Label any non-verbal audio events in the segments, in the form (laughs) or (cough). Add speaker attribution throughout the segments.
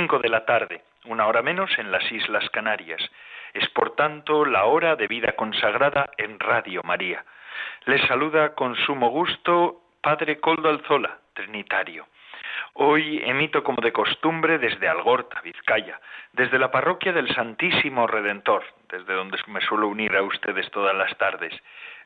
Speaker 1: de la tarde, una hora menos en las Islas Canarias. Es por tanto la hora de vida consagrada en Radio María. Les saluda con sumo gusto Padre Coldo Alzola, Trinitario. Hoy emito como de costumbre desde Algorta, Vizcaya, desde la parroquia del Santísimo Redentor, desde donde me suelo unir a ustedes todas las tardes.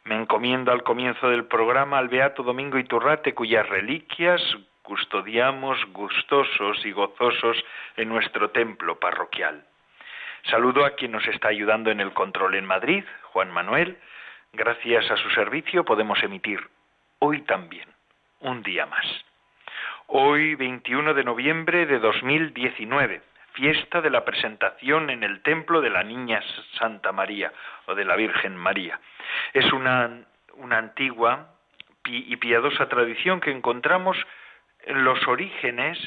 Speaker 1: Me encomiendo al comienzo del programa al Beato Domingo Iturrate, cuyas reliquias custodiamos gustosos y gozosos en nuestro templo parroquial. Saludo a quien nos está ayudando en el control en Madrid, Juan Manuel. Gracias a su servicio podemos emitir hoy también, un día más. Hoy, 21 de noviembre de 2019 fiesta de la presentación en el templo de la Niña Santa María o de la Virgen María. Es una, una antigua y piadosa tradición que encontramos en los orígenes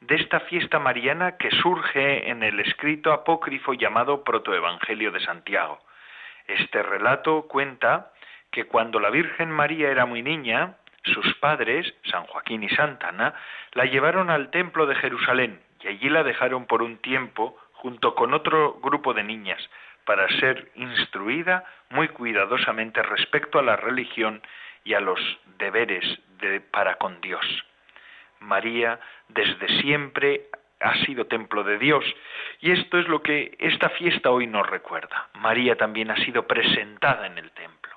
Speaker 1: de esta fiesta mariana que surge en el escrito apócrifo llamado Protoevangelio de Santiago. Este relato cuenta que cuando la Virgen María era muy niña, sus padres, San Joaquín y Santa Ana, la llevaron al templo de Jerusalén y allí la dejaron por un tiempo junto con otro grupo de niñas para ser instruida muy cuidadosamente respecto a la religión y a los deberes de, para con Dios. María desde siempre ha sido templo de Dios y esto es lo que esta fiesta hoy nos recuerda. María también ha sido presentada en el templo,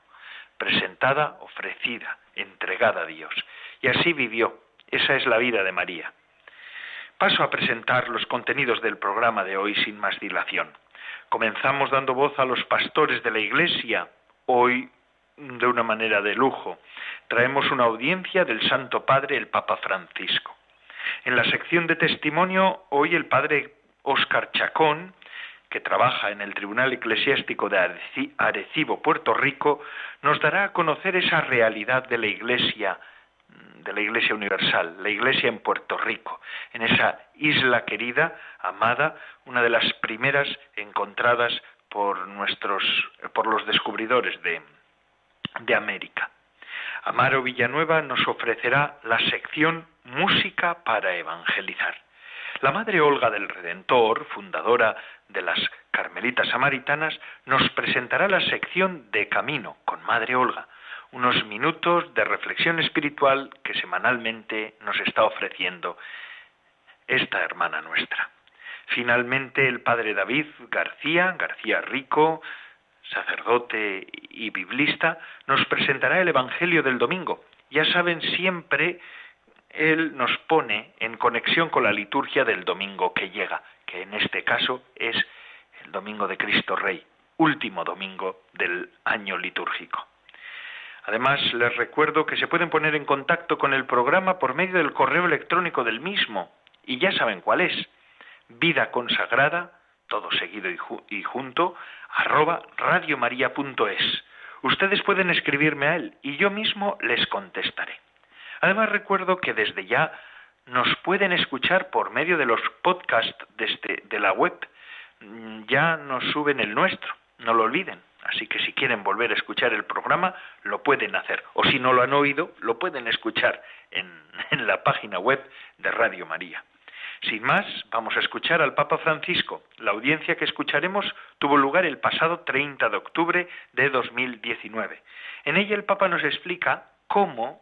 Speaker 1: presentada, ofrecida, entregada a Dios y así vivió. Esa es la vida de María. Paso a presentar los contenidos del programa de hoy sin más dilación. Comenzamos dando voz a los pastores de la Iglesia, hoy de una manera de lujo. Traemos una audiencia del Santo Padre, el Papa Francisco. En la sección de testimonio, hoy el Padre Óscar Chacón, que trabaja en el Tribunal Eclesiástico de Arecibo, Puerto Rico, nos dará a conocer esa realidad de la Iglesia de la Iglesia Universal, la Iglesia en Puerto Rico, en esa isla querida, amada, una de las primeras encontradas por nuestros, por los descubridores de, de América. Amaro Villanueva nos ofrecerá la sección Música para Evangelizar. La Madre Olga del Redentor, fundadora de las Carmelitas Samaritanas, nos presentará la sección de Camino con Madre Olga, unos minutos de reflexión espiritual que semanalmente nos está ofreciendo esta hermana nuestra. Finalmente, el padre David García, García Rico, sacerdote y biblista, nos presentará el Evangelio del domingo. Ya saben, siempre él nos pone en conexión con la liturgia del domingo que llega, que en este caso es el domingo de Cristo Rey, último domingo del año litúrgico. Además, les recuerdo que se pueden poner en contacto con el programa por medio del correo electrónico del mismo, y ya saben cuál es, vida consagrada, todo seguido y, junto, arroba radiomaria.es. Ustedes pueden escribirme a él y yo mismo les contestaré. Además, recuerdo que desde ya nos pueden escuchar por medio de los podcasts de, este, de la web. Ya nos suben el nuestro, no lo olviden. Así que si quieren volver a escuchar el programa, lo pueden hacer. O si no lo han oído, lo pueden escuchar en, (laughs) la página web de Radio María. Sin más, vamos a escuchar al Papa Francisco. La audiencia que escucharemos tuvo lugar el pasado 30 de octubre de 2019. En ella el Papa nos explica cómo,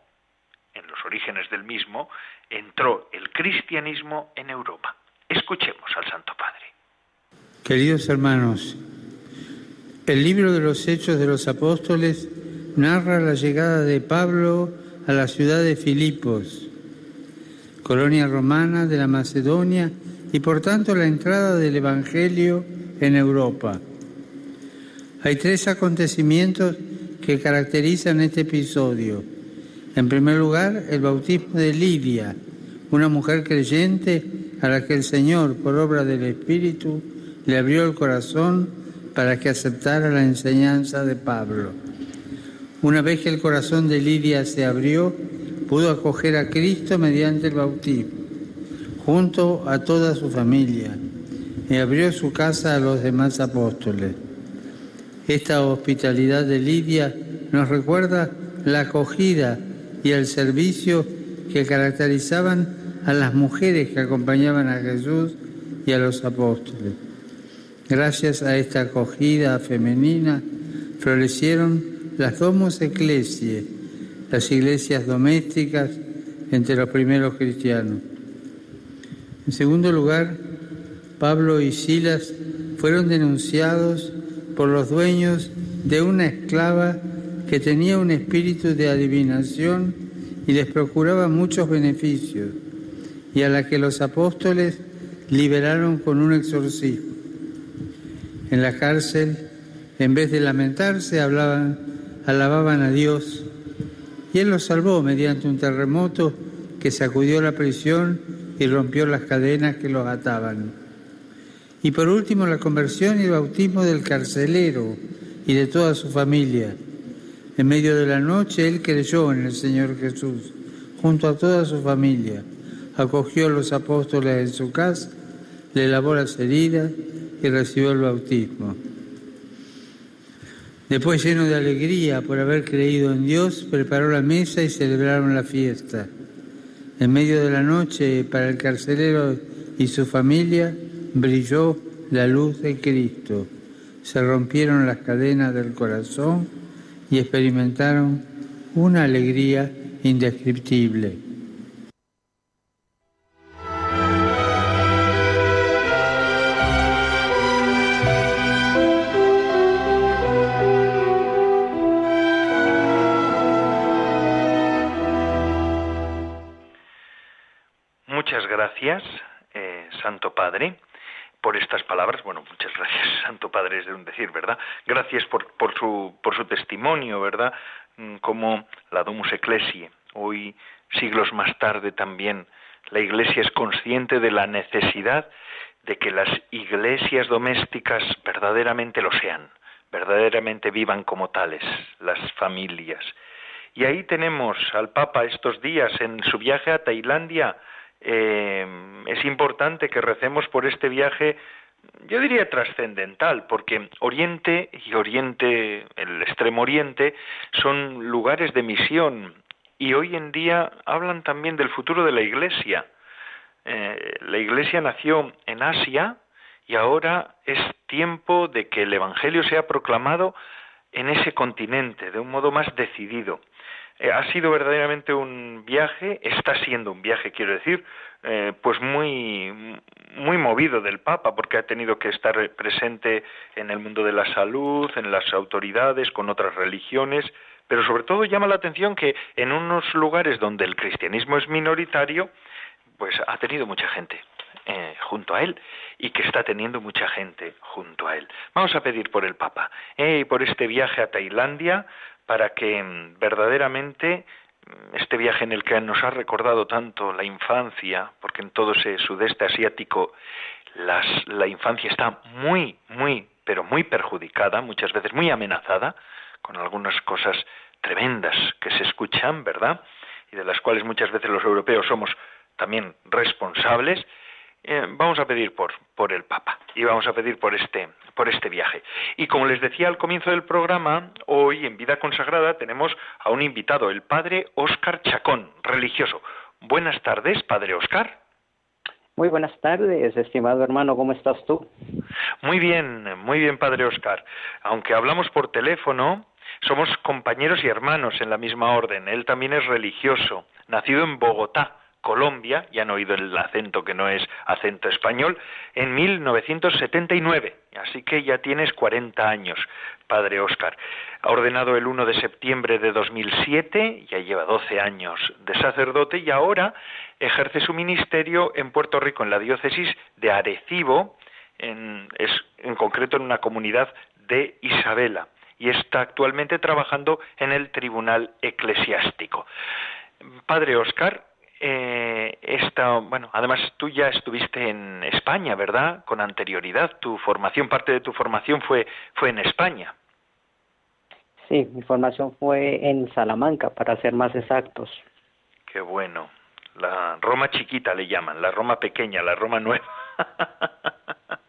Speaker 1: en los orígenes del mismo, entró el cristianismo en Europa. Escuchemos al Santo Padre.
Speaker 2: Queridos hermanos, el libro de los Hechos de los Apóstoles narra la llegada de Pablo a la ciudad de Filipos, colonia romana de la Macedonia, y por tanto la entrada del Evangelio en Europa. Hay tres acontecimientos que caracterizan este episodio. En primer lugar, el bautismo de Lidia, una mujer creyente a la que el Señor, por obra del Espíritu, le abrió el corazón para que aceptara la enseñanza de Pablo. Una vez que el corazón de Lidia se abrió, pudo acoger a Cristo mediante el bautismo, junto a toda su familia, y abrió su casa a los demás apóstoles. Esta hospitalidad de Lidia nos recuerda la acogida y el servicio que caracterizaban a las mujeres que acompañaban a Jesús y a los apóstoles. Gracias a esta acogida femenina florecieron las domus ecclesiae, las iglesias domésticas entre los primeros cristianos. En segundo lugar, Pablo y Silas fueron denunciados por los dueños de una esclava que tenía un espíritu de adivinación y les procuraba muchos beneficios, y a la que los apóstoles liberaron con un exorcismo. En la cárcel, en vez de lamentarse, hablaban, alababan a Dios, y Él los salvó mediante un terremoto que sacudió la prisión y rompió las cadenas que los ataban. Y por último, la conversión y el bautismo del carcelero y de toda su familia en medio de la noche él creyó en el Señor Jesús, junto a toda su familia. Acogió a los apóstoles en su casa, le lavó las heridas y recibió el bautismo. Después, lleno de alegría por haber creído en Dios, preparó la mesa y celebraron la fiesta. En medio de la noche, para el carcelero y su familia, brilló la luz de Cristo. Se rompieron las cadenas del corazón y experimentaron una alegría indescriptible.
Speaker 1: Gracias por, por, su, por su testimonio, ¿verdad? Mm, como la Domus Ecclesiae, hoy, siglos más tarde también, la Iglesia es consciente de la necesidad de que las iglesias domésticas verdaderamente lo sean, verdaderamente vivan como tales, las familias. Y ahí tenemos al Papa estos días en su viaje a Tailandia, eh, es importante que recemos por este viaje, yo diría trascendental, porque Oriente y Oriente, el Extremo Oriente, son lugares de misión y hoy en día hablan también del futuro de la Iglesia. Eh, la Iglesia nació en Asia y ahora es tiempo de que el Evangelio sea proclamado en ese continente de un modo más decidido. Eh, ha sido verdaderamente un viaje, está siendo un viaje, quiero decir, eh, pues muy, muy movido del Papa, porque ha tenido que estar presente en el mundo de la salud, en las autoridades, con otras religiones, pero sobre todo llama la atención que en unos lugares donde el cristianismo es minoritario, pues ha tenido mucha gente. Eh, junto a él y que está teniendo mucha gente junto a él. Vamos a pedir por el Papa y por este viaje a Tailandia, para que mm, verdaderamente este viaje en el que nos ha recordado tanto la infancia, porque en todo ese sudeste asiático la infancia está muy, muy, pero muy perjudicada, muchas veces muy amenazada, con algunas cosas tremendas que se escuchan, ¿verdad? Y de las cuales muchas veces los europeos somos también responsables, eh, vamos a pedir por, por el Papa y vamos a pedir por este, por este viaje. Y como les decía al comienzo del programa, hoy en Vida Consagrada tenemos a un invitado, el Padre Óscar Chacón, religioso. Buenas tardes, Padre Óscar.
Speaker 3: Muy buenas tardes, estimado hermano, ¿cómo estás tú?
Speaker 1: Muy bien, muy bien, Padre Óscar. Aunque hablamos por teléfono, somos compañeros y hermanos en la misma orden. Él también es religioso, nacido en Bogotá, Colombia, ya han oído el acento que no es acento español, en 1979. Así que ya tienes 40 años, padre Óscar. Ha ordenado el 1 de septiembre de 2007, ya lleva 12 años de sacerdote y ahora ejerce su ministerio en Puerto Rico, en la diócesis de Arecibo, en, en concreto en una comunidad de Isabela, y está actualmente trabajando en el Tribunal Eclesiástico. Padre Óscar, eh, esta, bueno, además tú ya estuviste en España, ¿verdad? Con anterioridad, tu formación, parte de tu formación fue, fue en España.
Speaker 3: Sí, mi formación fue en Salamanca, para ser más exactos.
Speaker 1: Qué bueno. La Roma chiquita le llaman, la Roma pequeña, la Roma nueva. (laughs)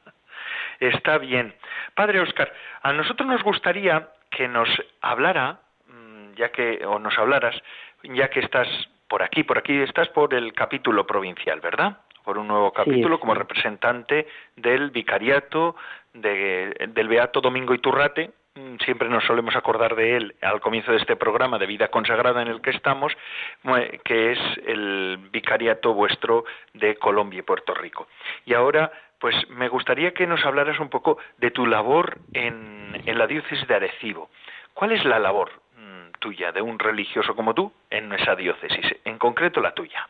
Speaker 1: Está bien. Padre Oscar, a nosotros nos gustaría que nos hablara, mm, ya que, o nos hablaras, ya que estás por aquí, por aquí estás por el capítulo provincial, ¿verdad? Por un nuevo capítulo como representante del vicariato del Beato Domingo Iturrate, mm, siempre nos solemos acordar de él al comienzo de este programa de vida consagrada en el que estamos, que es el vicariato vuestro de Colombia y Puerto Rico. Y ahora, pues me gustaría que nos hablaras un poco de tu labor en, en la diócesis de Arecibo. ¿Cuál es la labor tuya, de un religioso como tú, en esa diócesis, en concreto la tuya?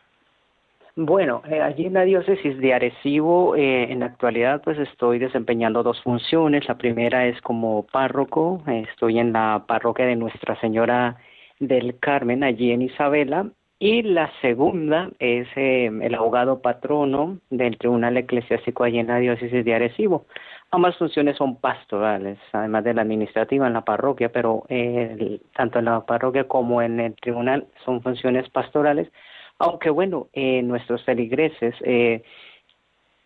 Speaker 3: Bueno, eh, allí en la diócesis de Arecibo, eh, en la actualidad, pues estoy desempeñando dos funciones. La primera es como párroco, estoy en la parroquia de Nuestra Señora del Carmen, allí en Isabela, y la segunda es eh, el abogado patrono del Tribunal Eclesiástico allí en la diócesis de Arecibo. Ambas funciones son pastorales, además de la administrativa en la parroquia, pero tanto en la parroquia como en el tribunal son funciones pastorales, aunque bueno, eh, nuestros feligreses eh,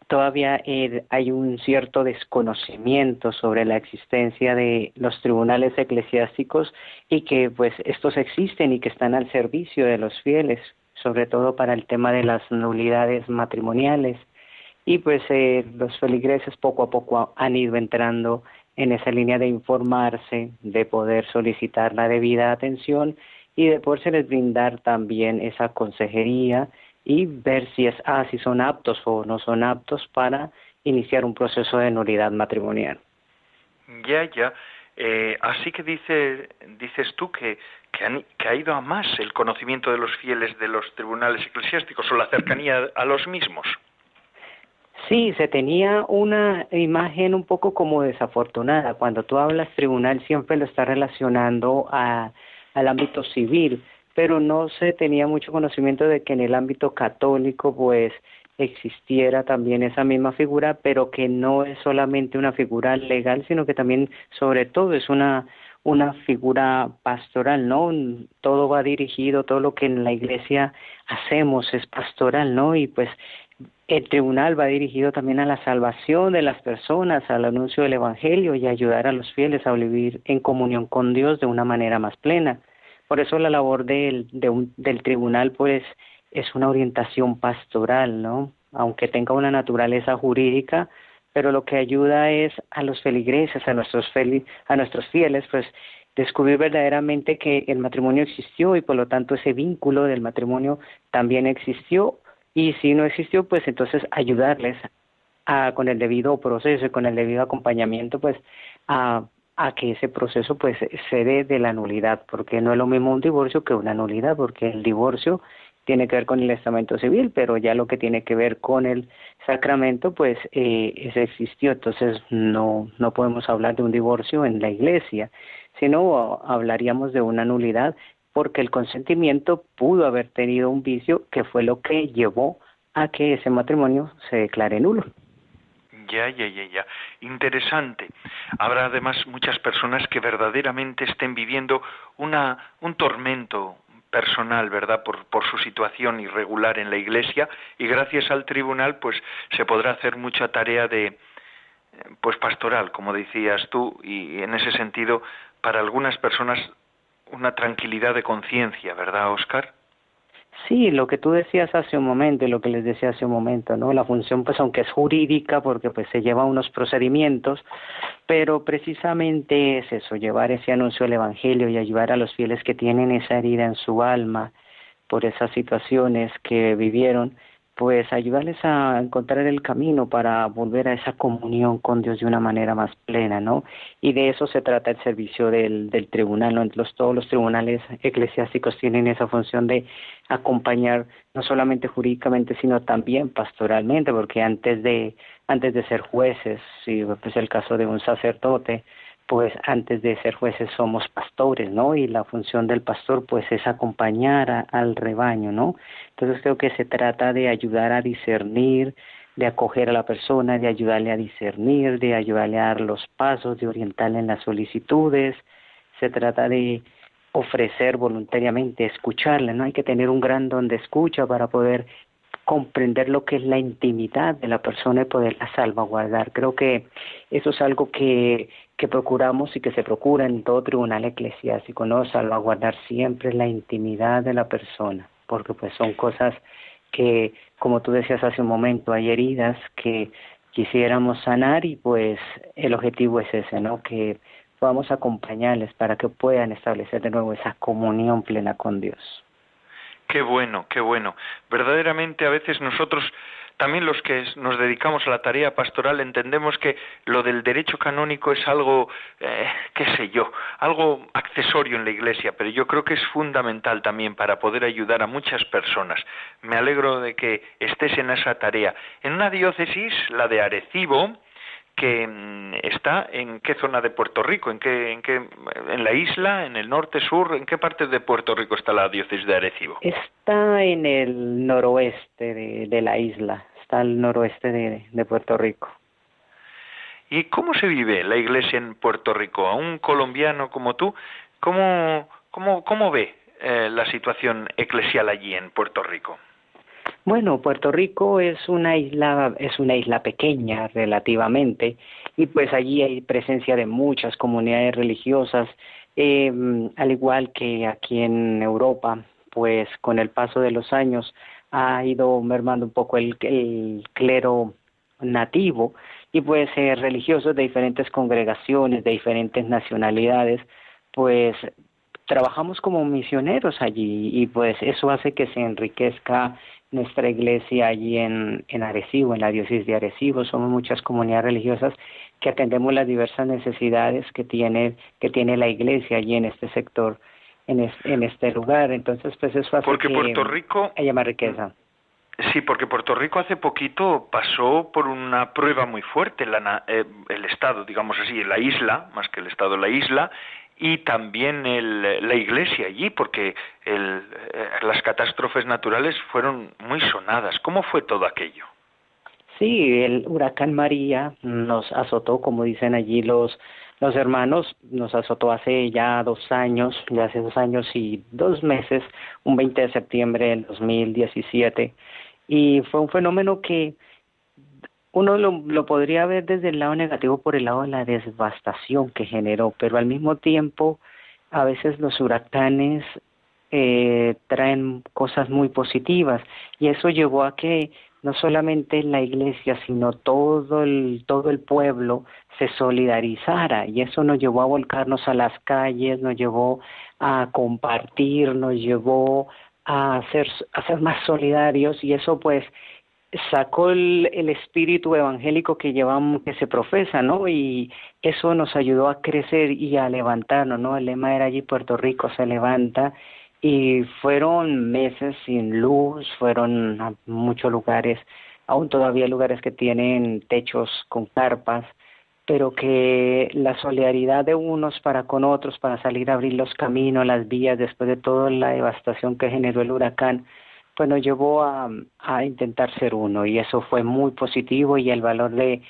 Speaker 3: todavía eh, hay un cierto desconocimiento sobre la existencia de los tribunales eclesiásticos y que pues estos existen y que están al servicio de los fieles, sobre todo para el tema de las nulidades matrimoniales y pues eh, los feligreses poco a poco han ido entrando en esa línea de informarse, de poder solicitar la debida atención y de poderse brindar también esa consejería y ver si es ah, si son aptos o no son aptos para iniciar un proceso de nulidad matrimonial.
Speaker 1: Ya, ya. Eh, así que dice, dices tú que, que, que, ha ido a más el conocimiento de los fieles de los tribunales eclesiásticos o la cercanía a los mismos.
Speaker 3: Sí, se tenía una imagen un poco como desafortunada. Cuando tú hablas tribunal siempre lo está relacionando a, al ámbito civil, pero no se tenía mucho conocimiento de que en el ámbito católico pues existiera también esa misma figura, pero que no es solamente una figura legal, sino que también sobre todo es una una figura pastoral, ¿no? Todo va dirigido, todo lo que en la iglesia hacemos es pastoral, ¿no? Y pues el tribunal va dirigido también a la salvación de las personas, al anuncio del Evangelio y ayudar a los fieles a vivir en comunión con Dios de una manera más plena. Por eso la labor del, del tribunal pues es una orientación pastoral, ¿no? Aunque tenga una naturaleza jurídica, pero lo que ayuda es a los feligreses, a nuestros, a nuestros fieles, pues descubrir verdaderamente que el matrimonio existió y por lo tanto ese vínculo del matrimonio también existió y si no existió, pues entonces ayudarles a, con el debido proceso y con el debido acompañamiento, pues a, que ese proceso pues se dé de la nulidad, porque no es lo mismo un divorcio que una nulidad, porque el divorcio tiene que ver con el estamento civil, pero ya lo que tiene que ver con el sacramento, pues eh, ese existió, entonces no, no podemos hablar de un divorcio en la iglesia, sino hablaríamos de una nulidad porque el consentimiento pudo haber tenido un vicio que fue lo que llevó a que ese matrimonio se declare nulo.
Speaker 1: Ya, ya, ya, ya. Interesante. Habrá además muchas personas que verdaderamente estén viviendo una, un tormento personal, ¿verdad? Por, por su situación irregular en la iglesia y gracias al tribunal pues se podrá hacer mucha tarea de pues pastoral, como decías tú, y en ese sentido para algunas personas una tranquilidad de conciencia, ¿verdad, Oscar?
Speaker 3: Sí, lo que tú decías hace un momento y lo que les decía hace un momento, ¿no? La función, pues, aunque es jurídica, porque pues se lleva unos procedimientos, pero precisamente es eso, llevar ese anuncio del Evangelio y ayudar a los fieles que tienen esa herida en su alma por esas situaciones que vivieron, pues ayudarles a encontrar el camino para volver a esa comunión con Dios de una manera más plena, ¿no? Y de eso se trata el servicio del, del tribunal, ¿no? Todos los tribunales eclesiásticos tienen esa función de acompañar no solamente jurídicamente, sino también pastoralmente, porque antes de, antes de ser jueces, si es el caso de un sacerdote, pues antes de ser jueces somos pastores, ¿no? Y la función del pastor pues es acompañar al rebaño, ¿no? Entonces creo que se trata de ayudar a discernir, de acoger a la persona, de ayudarle a discernir, de ayudarle a dar los pasos, de orientarle en las solicitudes. Se trata de ofrecer voluntariamente, escucharle, ¿no? Hay que tener un gran don de escucha para poder comprender lo que es la intimidad de la persona y poderla salvaguardar. Creo que eso es algo que, que procuramos y que se procura en todo tribunal eclesiástico, ¿no? Salvaguardar siempre la intimidad de la persona, porque pues son cosas que, como tú decías hace un momento, hay heridas que quisiéramos sanar y pues el objetivo es ese, ¿no? Que podamos acompañarles para que puedan establecer de nuevo esa comunión plena con Dios.
Speaker 1: Qué bueno, qué bueno. Verdaderamente a veces nosotros, también los que nos dedicamos a la tarea pastoral, entendemos que lo del derecho canónico es algo, eh, qué sé yo, algo accesorio en la Iglesia, pero yo creo que es fundamental también para poder ayudar a muchas personas. Me alegro de que estés en esa tarea. En una diócesis, la de Arecibo, que mm, está en qué zona de Puerto Rico, en qué, en qué, en la isla, en el norte, sur, en qué parte de Puerto Rico está la diócesis de Arecibo.
Speaker 3: Está en el noroeste de, la isla, está al noroeste de, Puerto Rico.
Speaker 1: ¿Y cómo se vive la iglesia en Puerto Rico? A un colombiano como tú, ¿cómo, cómo, cómo ve eh, la situación eclesial allí en Puerto Rico?
Speaker 3: Bueno, Puerto Rico es una isla, es una isla pequeña relativamente, y pues allí hay presencia de muchas comunidades religiosas, eh, al igual que aquí en Europa, pues con el paso de los años ha ido mermando un poco el, clero nativo y pues eh, religiosos de diferentes congregaciones, de diferentes nacionalidades, pues trabajamos como misioneros allí y pues eso hace que se enriquezca nuestra iglesia allí en, en Arecibo, en la diócesis de Arecibo. Somos muchas comunidades religiosas que atendemos las diversas necesidades que tiene, que tiene la iglesia allí en este sector, en, en este lugar. Entonces, pues eso hace
Speaker 1: porque
Speaker 3: que
Speaker 1: Puerto Rico
Speaker 3: haya más riqueza.
Speaker 1: Sí, porque Puerto Rico hace poquito pasó por una prueba muy fuerte, la, eh, el Estado, digamos así, la isla, más que el Estado, la isla, y también el, la iglesia allí, porque el, eh, las catástrofes naturales fueron muy sonadas. ¿Cómo fue todo aquello?
Speaker 3: Sí, el huracán María nos azotó, como dicen allí los los hermanos, nos azotó hace ya dos años, ya hace dos años y dos meses, un 20 de septiembre del 2017, y fue un fenómeno que uno lo, lo, podría ver desde el lado negativo por el lado de la devastación que generó, pero al mismo tiempo a veces los huracanes eh, traen cosas muy positivas. Y eso llevó a que no solamente la iglesia sino todo el todo el pueblo se solidarizara. Y eso nos llevó a volcarnos a las calles, nos llevó a compartir, nos llevó a ser a ser más solidarios. Y eso pues sacó el, el, espíritu evangélico que llevamos, que se profesa, ¿no? Y eso nos ayudó a crecer y a levantarnos, ¿no? El lema era allí Puerto Rico se levanta y fueron meses sin luz, fueron a muchos lugares, aún todavía lugares que tienen techos con carpas, pero que la solidaridad de unos para con otros, para salir a abrir los caminos, las vías, después de toda la devastación que generó el huracán, pues nos llevó a, a intentar ser uno y eso fue muy positivo y el valor de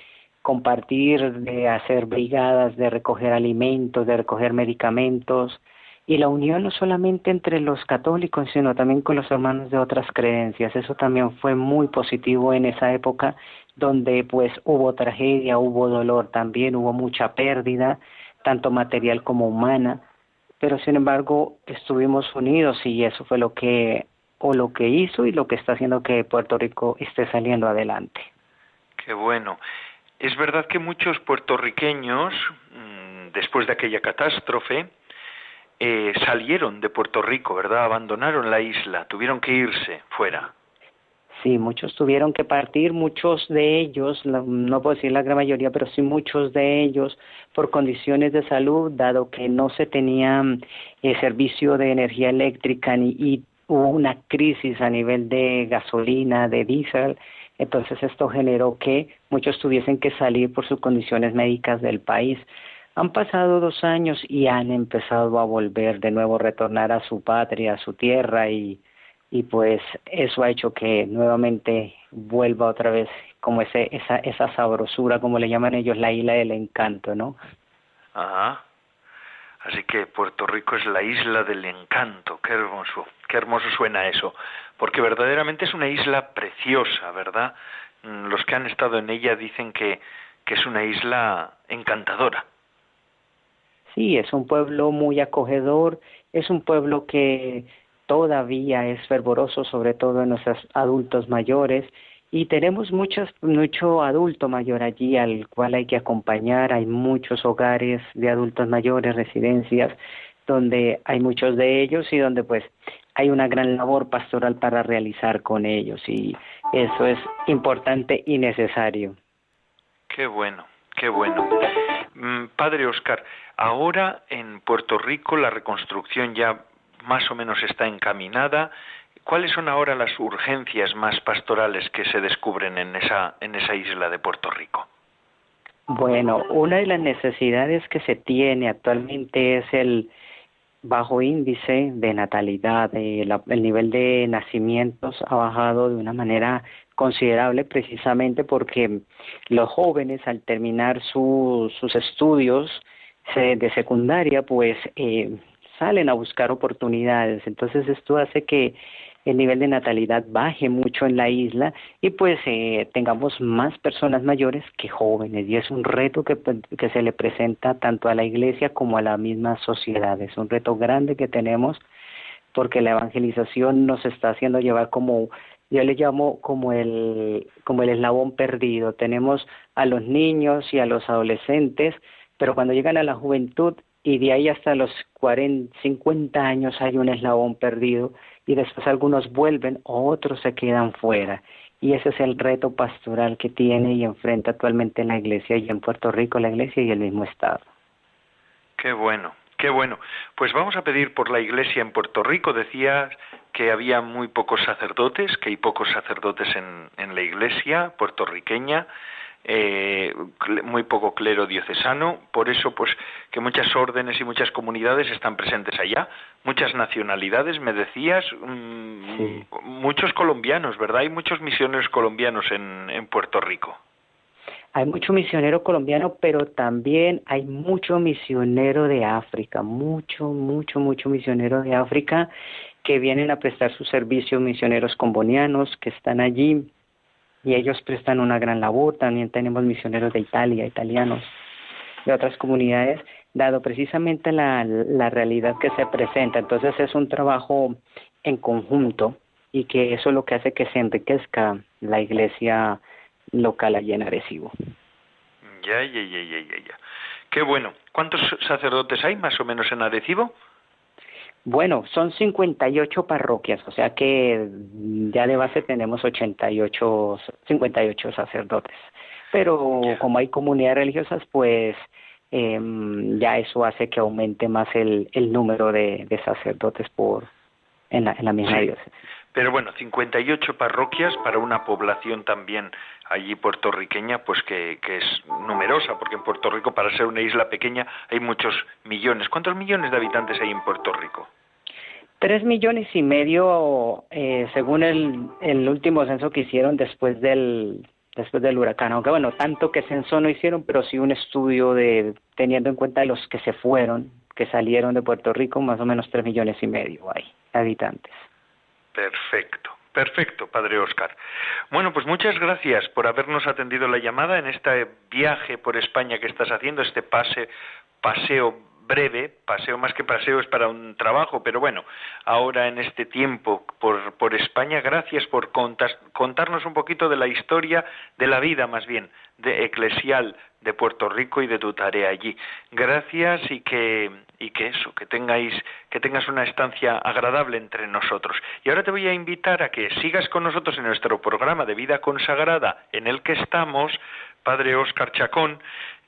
Speaker 3: compartir, de hacer brigadas, de recoger alimentos, de recoger medicamentos y la unión no solamente entre los católicos, sino también con los hermanos de otras creencias. Eso también fue muy positivo en esa época donde pues hubo tragedia, hubo dolor también, hubo mucha pérdida, tanto material como humana, pero sin embargo estuvimos unidos y eso fue lo que o lo que hizo y lo que está haciendo que Puerto Rico esté saliendo adelante.
Speaker 1: Qué bueno. Es verdad que muchos puertorriqueños, mm, después de aquella catástrofe, eh, salieron de Puerto Rico, ¿verdad? Abandonaron la isla, tuvieron que irse fuera.
Speaker 3: Sí, muchos tuvieron que partir, muchos de ellos, no puedo decir la gran mayoría, pero sí muchos de ellos por condiciones de salud, dado que no se tenía eh, servicio de energía eléctrica ni, y hubo una crisis a nivel de gasolina, de diésel, entonces esto generó que muchos tuviesen que salir por sus condiciones médicas del país. Han pasado dos años y han empezado a volver de nuevo, retornar a su patria, a su tierra y, y pues eso ha hecho que nuevamente vuelva otra vez como ese, esa, esa sabrosura, como le llaman ellos, la isla del encanto, ¿no?
Speaker 1: Ajá. Así que Puerto Rico es la isla del encanto. Qué hermoso, qué hermoso suena eso. Porque verdaderamente es una isla preciosa, ¿verdad? Mm, los que han estado en ella dicen que, que es una isla encantadora.
Speaker 3: Sí, es un pueblo muy acogedor, es un pueblo que todavía es fervoroso, sobre todo en nuestros adultos mayores, y tenemos muchos, mucho adulto mayor allí al cual hay que acompañar. Hay muchos hogares de adultos mayores, residencias, donde hay muchos de ellos y donde pues hay una gran labor pastoral para realizar con ellos y eso es importante y necesario.
Speaker 1: Qué bueno, qué bueno. Mm, padre Oscar, ahora en Puerto Rico la reconstrucción ya más o menos está encaminada. ¿Cuáles son ahora las urgencias más pastorales que se descubren en esa, en esa isla de Puerto Rico?
Speaker 3: Bueno, una de las necesidades que se tiene actualmente es el bajo índice de natalidad. el nivel de nacimientos ha bajado de una manera considerable precisamente porque los jóvenes al terminar sus estudios de secundaria pues eh, salen a buscar oportunidades. Entonces esto hace que el nivel de natalidad baje mucho en la isla y pues eh, tengamos más personas mayores que jóvenes y es un reto que, pues, que se le presenta tanto a la iglesia como a la misma sociedad. Es un reto grande que tenemos porque la evangelización nos está haciendo llevar como yo le llamo como el como el eslabón perdido. Tenemos a los niños y a los adolescentes, pero cuando llegan a la juventud y de ahí hasta los 40, 50 años hay un eslabón perdido y después algunos vuelven, otros se quedan fuera. Y ese es el reto pastoral que tiene y enfrenta actualmente la iglesia y en Puerto Rico la iglesia y el mismo Estado.
Speaker 1: Qué bueno, qué bueno. Pues vamos a pedir por la iglesia en Puerto Rico. Decías que había muy pocos sacerdotes, que hay pocos sacerdotes en, en la iglesia puertorriqueña eh, muy poco clero diocesano, por eso pues que muchas órdenes y muchas comunidades están presentes allá, muchas nacionalidades, me decías, mm, muchos colombianos, ¿verdad? Hay muchos misioneros colombianos en, en Puerto Rico.
Speaker 3: Hay mucho misionero colombiano, pero también hay mucho misionero de África, mucho, mucho, mucho misionero de África que vienen a prestar sus servicios misioneros combonianos que están allí y ellos prestan una gran labor. También tenemos misioneros de Italia, italianos, de otras comunidades, dado precisamente la, la realidad que se presenta. Entonces es un trabajo en conjunto y que eso es lo que hace que se enriquezca la iglesia local allí en Arecibo.
Speaker 1: Ya, ya, ya, ya, ya. Qué bueno. ¿Cuántos sacerdotes hay más o menos en Arecibo?
Speaker 3: Bueno, son 58 parroquias, o sea que ya de base tenemos 88, 58 sacerdotes. Pero como hay comunidades religiosas, pues eh, ya eso hace que aumente más el, el número de, de sacerdotes por en la, en la misma diócesis.
Speaker 1: Pero bueno, 58 parroquias para una población también allí puertorriqueña, pues que, es numerosa, porque en Puerto Rico, para ser una isla pequeña, hay muchos millones. ¿Cuántos millones de habitantes hay en Puerto Rico?
Speaker 3: Tres millones y medio, eh, según el, el último censo que hicieron después del después del huracán. Aunque bueno, tanto que censo no hicieron, pero sí un estudio de teniendo en cuenta los que se fueron, que salieron de Puerto Rico, más o menos tres millones y medio hay habitantes.
Speaker 1: Perfecto. Perfecto, Padre Oscar. Bueno, pues muchas gracias por habernos atendido la llamada en este viaje por España que estás haciendo, este pase, paseo breve, paseo más que paseo es para un trabajo, pero bueno, ahora en este tiempo por, por España, gracias por contarnos un poquito de la historia, de la vida más bien, de eclesial de Puerto Rico y de tu tarea allí. Gracias y que y que eso, que tengáis que tengas una estancia agradable entre nosotros. Y ahora te voy a invitar a que sigas con nosotros en nuestro programa de vida consagrada en el que estamos, Padre Óscar Chacón,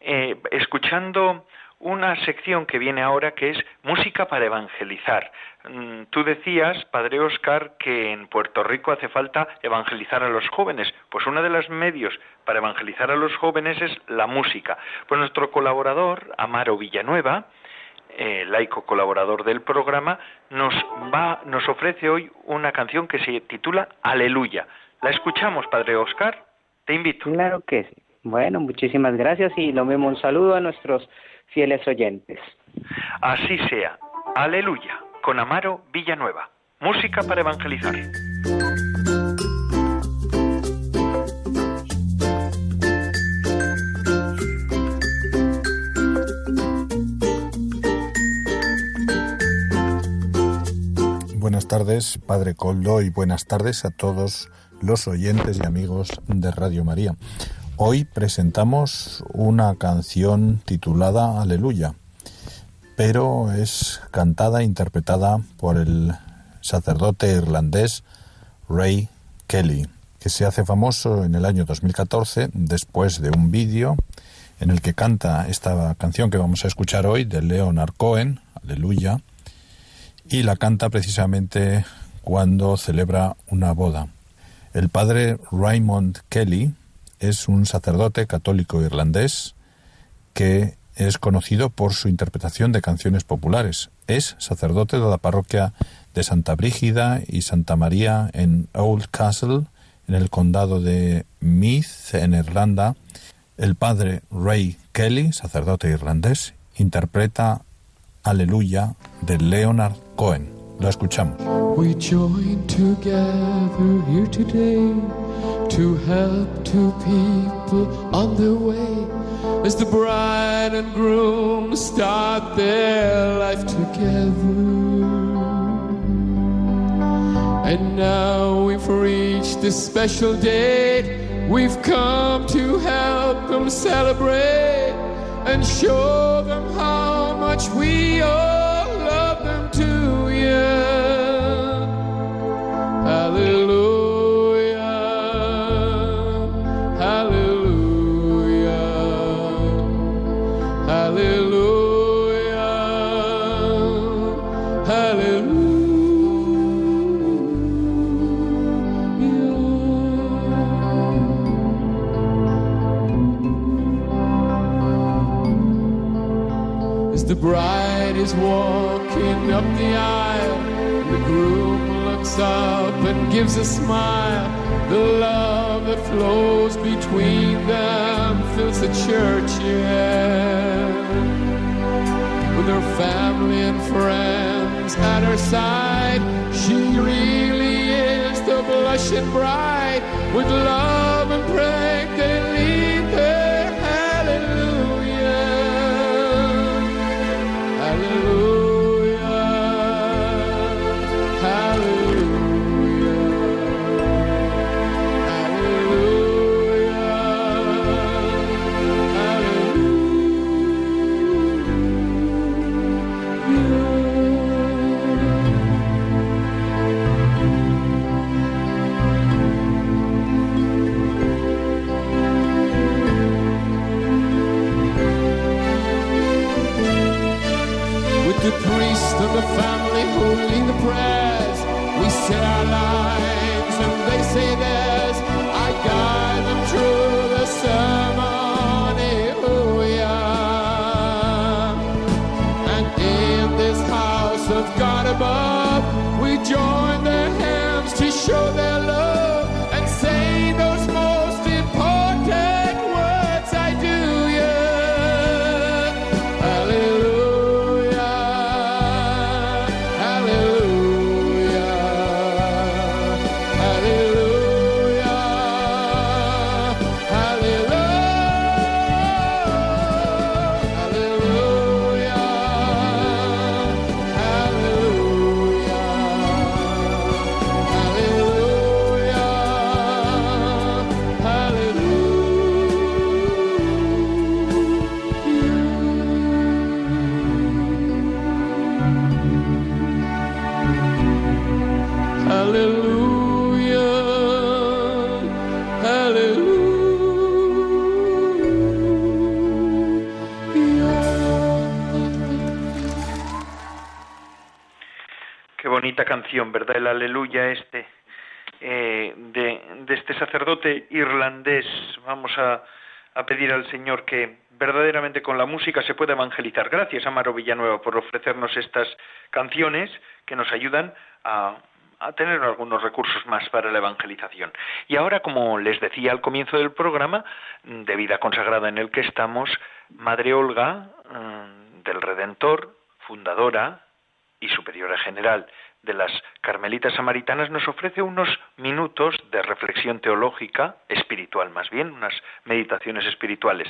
Speaker 1: eh, escuchando una sección que viene ahora que es música para evangelizar. Mm, tú decías, Padre Oscar, que en Puerto Rico hace falta evangelizar a los jóvenes. Pues uno de los medios para evangelizar a los jóvenes es la música. Pues nuestro colaborador, Amaro Villanueva, eh, laico colaborador del programa, nos va, nos ofrece hoy una canción que se titula Aleluya. ¿La escuchamos, Padre Oscar? Te invito.
Speaker 3: Claro que sí. Bueno, muchísimas gracias y lo mismo un saludo a nuestros fieles oyentes.
Speaker 1: Así sea. Aleluya. Con Amaro Villanueva. Música para evangelizar.
Speaker 4: Buenas tardes, Padre Coldo, y buenas tardes a todos los oyentes y amigos de Radio María. Hoy presentamos una canción titulada Aleluya, pero es cantada e interpretada por el sacerdote irlandés Ray Kelly, que se hace famoso en el año 2014 después de un vídeo en el que canta esta canción que vamos a escuchar hoy de Leonard Cohen, Aleluya, y la canta precisamente cuando celebra una boda. El padre Raymond Kelly es un sacerdote católico irlandés que es conocido por su interpretación de canciones populares. Es sacerdote de la parroquia de Santa Brígida y Santa María en Old Castle, en el condado de Meath, en Irlanda. El padre Ray Kelly, sacerdote irlandés, interpreta Aleluya de Leonard Cohen. Lo escuchamos.
Speaker 5: To help two people on their way as the bride and groom start their life together. And now we've reached this special date. We've come to help them celebrate and show them how much we all is walking up the aisle, the groom looks up and gives a smile. The love that flows between them fills the church, yeah. With her family and friends at her side, she really is the blushing bride. With love and prank,
Speaker 1: ¿verdad? El aleluya este eh, de, de, este sacerdote irlandés. Vamos a, a pedir al Señor que verdaderamente con la música se pueda evangelizar. Gracias, Amaro Villanueva, por ofrecernos estas canciones que nos ayudan a, a tener algunos recursos más para la evangelización. Y ahora, como les decía al comienzo del programa, de vida consagrada en el que estamos, Madre Olga mm, del Redentor, fundadora y superiora general de las Carmelitas Samaritanas, nos ofrece unos minutos de reflexión teológica, espiritual más bien, unas meditaciones espirituales,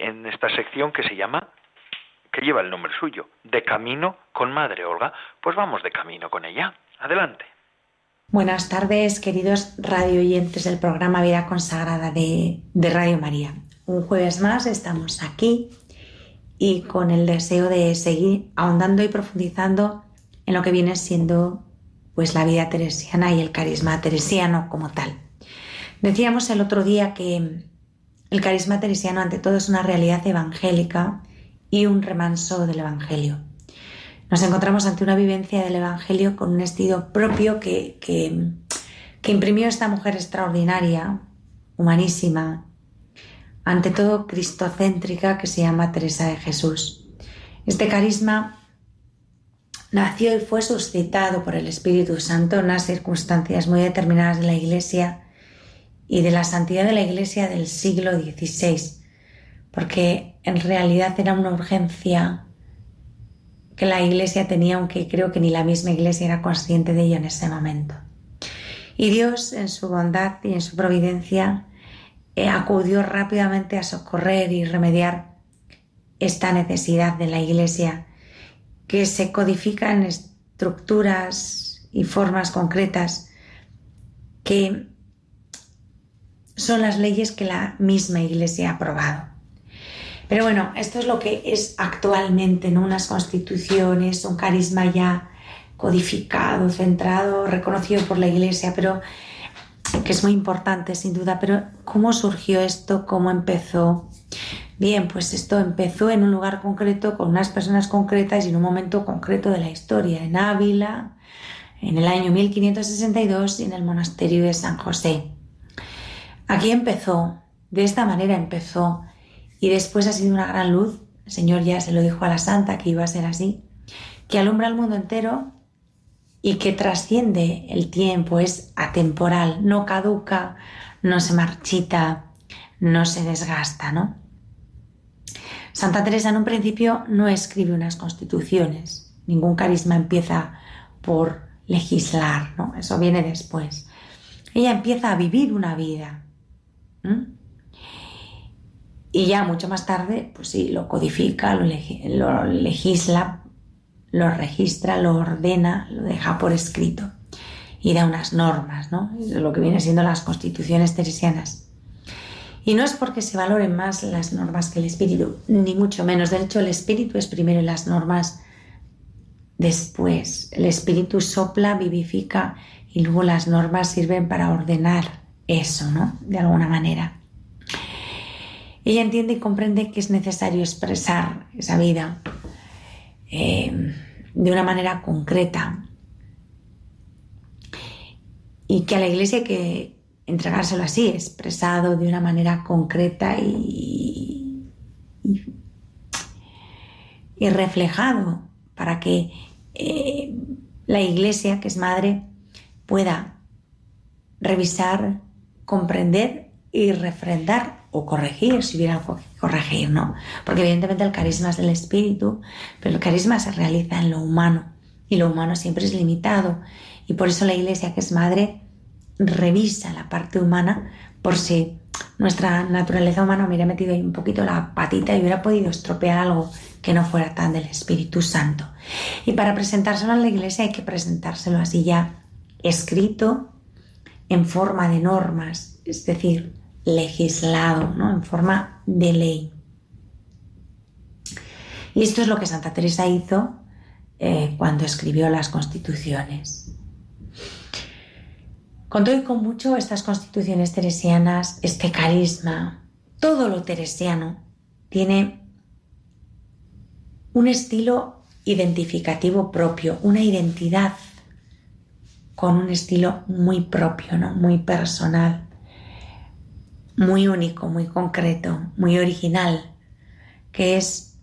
Speaker 1: en esta sección que se llama que lleva el nombre suyo, De Camino con Madre Olga. Pues vamos de camino con ella. Adelante.
Speaker 6: Buenas tardes, queridos radio oyentes del programa Vida Consagrada de, de Radio María. Un jueves más estamos aquí y con el deseo de seguir ahondando y profundizando en lo que viene siendo pues la vida teresiana y el carisma teresiano como tal. Decíamos el otro día que el carisma teresiano ante todo es una realidad evangélica y un remanso del evangelio. Nos encontramos ante una vivencia del evangelio con un estilo propio que, que, que imprimió esta mujer extraordinaria, humanísima, ante todo cristocéntrica que se llama Teresa de Jesús. Este carisma nació y fue suscitado por el Espíritu Santo en unas circunstancias muy determinadas de la Iglesia y de la santidad de la Iglesia del siglo XVI, porque en realidad era una urgencia que la Iglesia tenía, aunque creo que ni la misma Iglesia era consciente de ello en ese momento. Y Dios, en su bondad y en su providencia, eh, acudió rápidamente a socorrer y remediar esta necesidad de la Iglesia que se codifica en estructuras y formas concretas que son las leyes que la misma Iglesia ha aprobado. Pero bueno, esto es lo que es actualmente, ¿no? Unas constituciones, un carisma ya codificado, centrado, reconocido por la Iglesia, pero que es muy importante sin duda. Pero ¿cómo surgió esto? ¿Cómo empezó? Bien, pues esto empezó en un lugar concreto, con unas personas concretas y en un momento concreto de la historia, en Ávila, en el año 1562 y en el monasterio de San José. Aquí empezó, de esta manera empezó, y después ha sido una gran luz, el Señor ya se lo dijo a la santa que iba a ser así, que alumbra el mundo entero y que trasciende el tiempo, es atemporal, no caduca, no se marchita, no se desgasta, ¿no? Santa Teresa en un principio no escribe unas constituciones, ningún carisma empieza por legislar, ¿no? Eso viene después. Ella empieza a vivir una vida. Y ya mucho más tarde, pues sí, lo codifica, lo, lo legisla, lo registra, lo ordena, lo deja por escrito y da unas normas, ¿no? Lo que viene siendo las constituciones teresianas. Y no es porque se valoren más las normas que el espíritu, ni mucho menos. De hecho, el espíritu es primero y las normas después. El espíritu sopla, vivifica y luego las normas sirven para ordenar eso, ¿no? De alguna manera. Ella entiende y comprende que es necesario expresar esa vida eh, de una manera concreta y que a la iglesia que, entregárselo así, expresado de una manera concreta y, y, reflejado para que eh, la iglesia, que es madre, pueda revisar, comprender y refrendar o corregir si hubiera que corregir, ¿no? Porque evidentemente el carisma es del espíritu, pero el carisma se realiza en lo humano y lo humano siempre es limitado y por eso la iglesia que es madre revisa la parte humana por si nuestra naturaleza humana hubiera metido ahí un poquito la patita y hubiera podido estropear algo que no fuera tan del Espíritu Santo. Y para presentárselo a la iglesia hay que presentárselo así ya escrito en forma de normas, es decir, legislado, ¿no? en forma de ley. Y esto es lo que Santa Teresa hizo eh, cuando escribió las constituciones. Con con mucho, estas constituciones teresianas, este carisma, todo lo teresiano, tiene un estilo identificativo propio, una identidad con un estilo muy propio, ¿no? muy personal, muy único, muy concreto, muy original, que es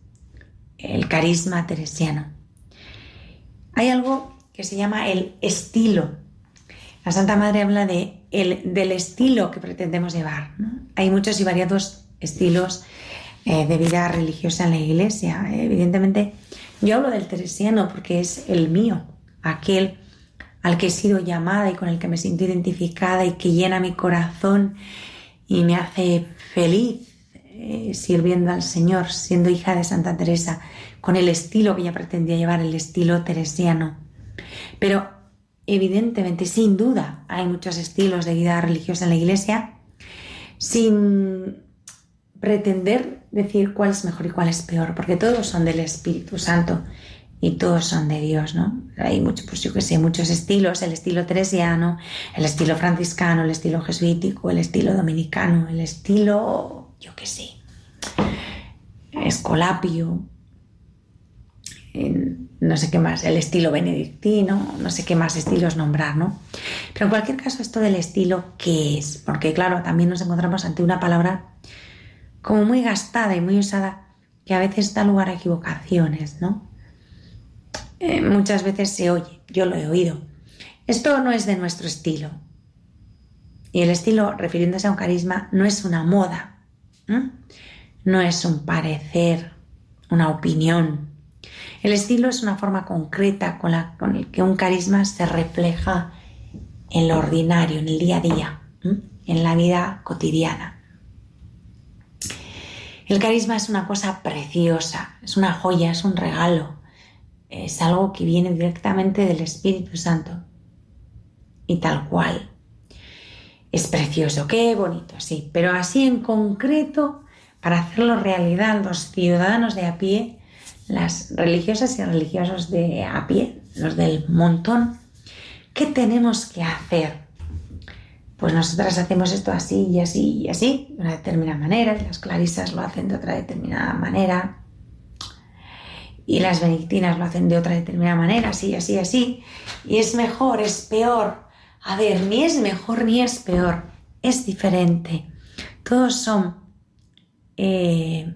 Speaker 6: el carisma teresiano. Hay algo que se llama el estilo. La Santa Madre habla de el, del estilo que pretendemos llevar. Hay muchos y variados estilos eh, de vida religiosa en la iglesia. Evidentemente, yo hablo del teresiano porque es el mío, aquel al que he sido llamada y con el que me siento identificada y que llena mi corazón y me hace feliz eh, sirviendo al Señor, siendo hija de Santa Teresa, con el estilo que ella pretendía llevar, el estilo teresiano. Pero evidentemente, sin duda, hay muchos estilos de vida religiosa en la Iglesia, sin pretender decir cuál es mejor y cuál es peor, porque todos son del Espíritu Santo y todos son de Dios, ¿no? Hay muchos, pues yo que sé, muchos estilos, el estilo teresiano, el estilo franciscano, el estilo jesuítico, el estilo dominicano, el estilo, yo que sé, escolapio, no sé qué más, el estilo benedictino, no sé qué más estilos nombrar, ¿no? Pero en cualquier caso, esto del estilo, ¿qué es? Porque claro, también nos encontramos ante una palabra como muy gastada y muy usada que a veces da lugar a equivocaciones, ¿no? Eh, muchas veces se oye, yo lo he oído, esto no es de nuestro estilo. Y el estilo, refiriéndose a un carisma, no es una moda, no es un parecer, una opinión. El estilo es una forma concreta con la con el que un carisma se refleja en lo ordinario, en el día a día, en la vida cotidiana. El carisma es una cosa preciosa, es una joya, es un regalo, es algo que viene directamente del Espíritu Santo. Y tal cual. Es precioso, qué bonito, sí. Pero así en concreto, para hacerlo realidad, los ciudadanos de a pie, las religiosas y religiosos de a pie, los del montón, ¿qué tenemos que hacer? Pues nosotras hacemos esto así y así y así, de una determinada manera, y las clarisas lo hacen de otra determinada manera, y las benedictinas lo hacen de otra determinada manera, así, así, así, y es mejor, es peor. A ver, ni es mejor ni es peor, es diferente. Todos son eh,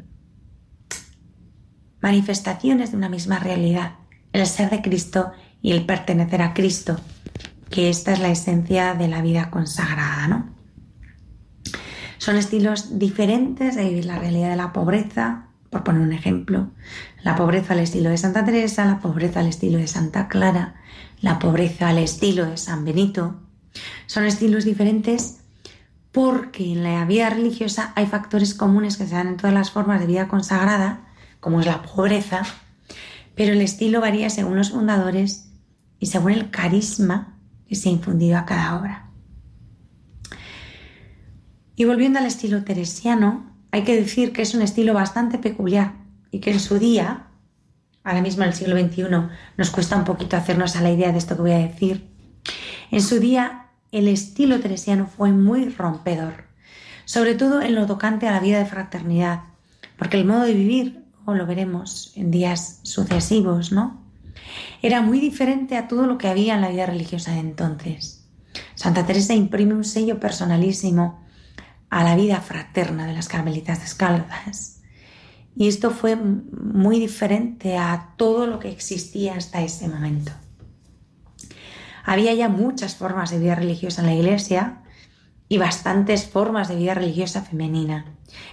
Speaker 6: manifestaciones de una misma realidad, el ser de Cristo y el pertenecer a Cristo, que esta es la esencia de la vida consagrada, ¿no? Son estilos diferentes de vivir la realidad de la pobreza, por poner un ejemplo, la pobreza al estilo de Santa Teresa, la pobreza al estilo de Santa Clara, la pobreza al estilo de San Benito. Son estilos diferentes porque en la vida religiosa hay factores comunes que se dan en todas las formas de vida consagrada, como es la pobreza, pero el estilo varía según los fundadores y según el carisma que se ha infundido a cada obra. Y volviendo al estilo teresiano, hay que decir que es un estilo bastante peculiar y que en su día, ahora mismo en el siglo XXI, nos cuesta un poquito hacernos a la idea de esto que voy a decir. En su día, el estilo teresiano fue muy rompedor, sobre todo en lo tocante a la vida de fraternidad, porque el modo de vivir, o lo veremos en días sucesivos, ¿no? Era muy diferente a todo lo que había en la vida religiosa de entonces. Santa Teresa imprime un sello personalísimo a la vida fraterna de las carmelitas descalzas. Y esto fue muy diferente a todo lo que existía hasta ese momento. Había ya muchas formas de vida religiosa en la iglesia y bastantes formas de vida religiosa femenina.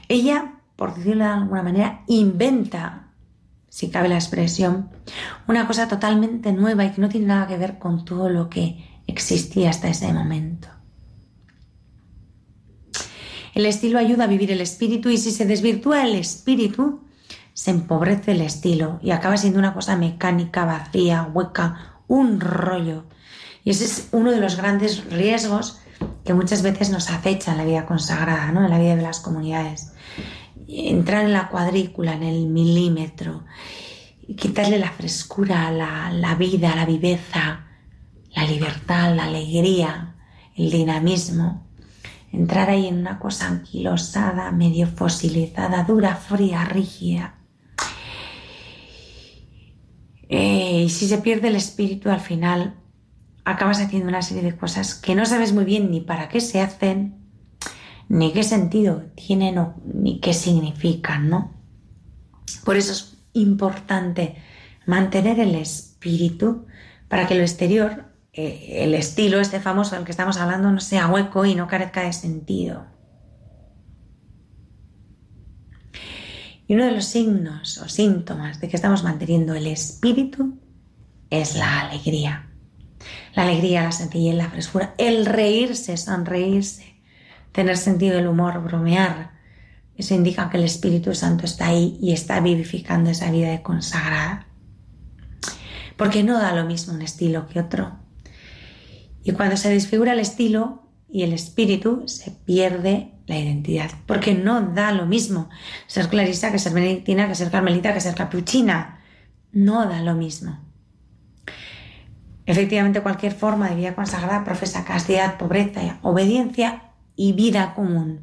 Speaker 6: Ella, por decirlo de alguna manera, inventa, si cabe la expresión, una cosa totalmente nueva y que no tiene nada que ver con todo lo que existía hasta ese momento. El estilo ayuda a vivir el espíritu y si se desvirtúa el espíritu, se empobrece el estilo y acaba siendo una cosa mecánica, vacía, hueca, un rollo. Y ese es uno de los grandes riesgos que muchas veces nos acecha en la vida consagrada, ¿no? en la vida de las comunidades. Entrar en la cuadrícula, en el milímetro, quitarle la frescura, la, la vida, la viveza, la libertad, la alegría, el dinamismo entrar ahí en una cosa anquilosada, medio fosilizada, dura, fría, rígida. Eh, y si se pierde el espíritu al final, acabas haciendo una serie de cosas que no sabes muy bien ni para qué se hacen, ni qué sentido tienen ni qué significan, ¿no? Por eso es importante mantener el espíritu para que lo exterior, eh, el estilo este famoso del que estamos hablando, no sea hueco y no carezca de sentido. Y uno de los signos o síntomas de que estamos manteniendo el espíritu es la alegría. La alegría, la sencillez, la frescura, el reírse, sonreírse, tener sentido del humor, bromear. Eso indica que el Espíritu Santo está ahí y está vivificando esa vida de consagrada. Porque no da lo mismo un estilo que otro. Y cuando se desfigura el estilo y el espíritu, se pierde la identidad, porque no da lo mismo ser clarisa que ser benedictina, que ser carmelita, que ser capuchina. No da lo mismo. Efectivamente, cualquier forma de vida consagrada profesa castidad, pobreza, obediencia y vida común,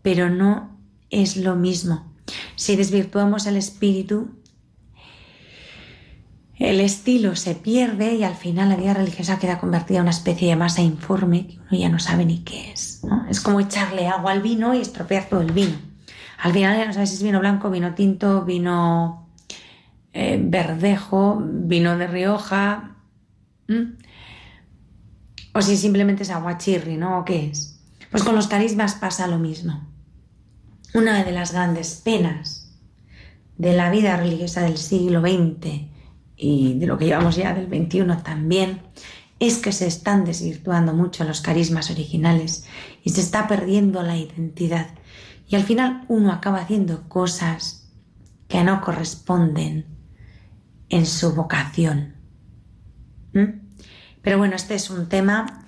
Speaker 6: pero no es lo mismo. Si desvirtuamos el espíritu, el estilo se pierde y al final la vida religiosa queda convertida en una especie de masa informe que uno ya no sabe ni qué es. Es como echarle agua al vino y estropear todo el vino. Al final ya no sabes si es vino blanco, vino tinto, vino eh, verdejo, vino de Rioja. O si simplemente es agua chirri, ¿no? ¿O qué es? Pues con los carismas pasa lo mismo. Una de las grandes penas de la vida religiosa del siglo XX y de lo que llevamos ya del 21 también, es que se están desvirtuando mucho los carismas originales y se está perdiendo la identidad. Y al final uno acaba haciendo cosas que no corresponden en su vocación. ¿Mm? Pero bueno, este es un tema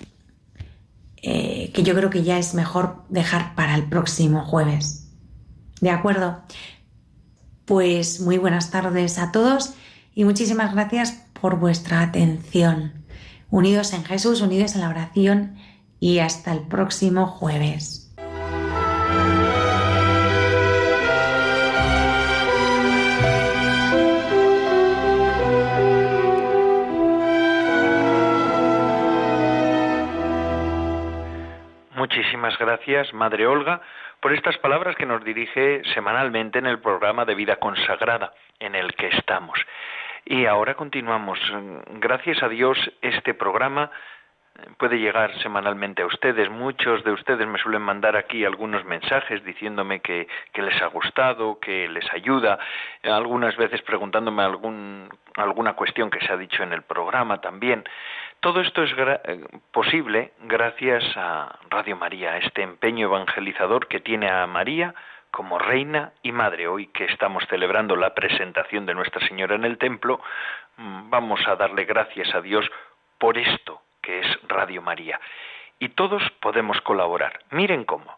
Speaker 6: eh, que yo creo que ya es mejor dejar para el próximo jueves. ¿De acuerdo? Pues muy buenas tardes a todos y muchísimas gracias por vuestra atención. Unidos en Jesús, unidos en la oración y hasta el próximo jueves.
Speaker 1: Gracias, Madre Olga, por estas palabras que nos dirige semanalmente en el programa de vida consagrada en el que estamos. Y ahora continuamos. Gracias a Dios este programa puede llegar semanalmente a ustedes. Muchos de ustedes me suelen mandar aquí algunos mensajes diciéndome que, les ha gustado, que les ayuda, algunas veces preguntándome algún, alguna cuestión que se ha dicho en el programa también. Todo esto es posible gracias a Radio María, este empeño evangelizador que tiene a María como reina y madre. Hoy que estamos celebrando la presentación de Nuestra Señora en el templo, mm, vamos a darle gracias a Dios por esto que es Radio María. Y todos podemos colaborar. Miren cómo.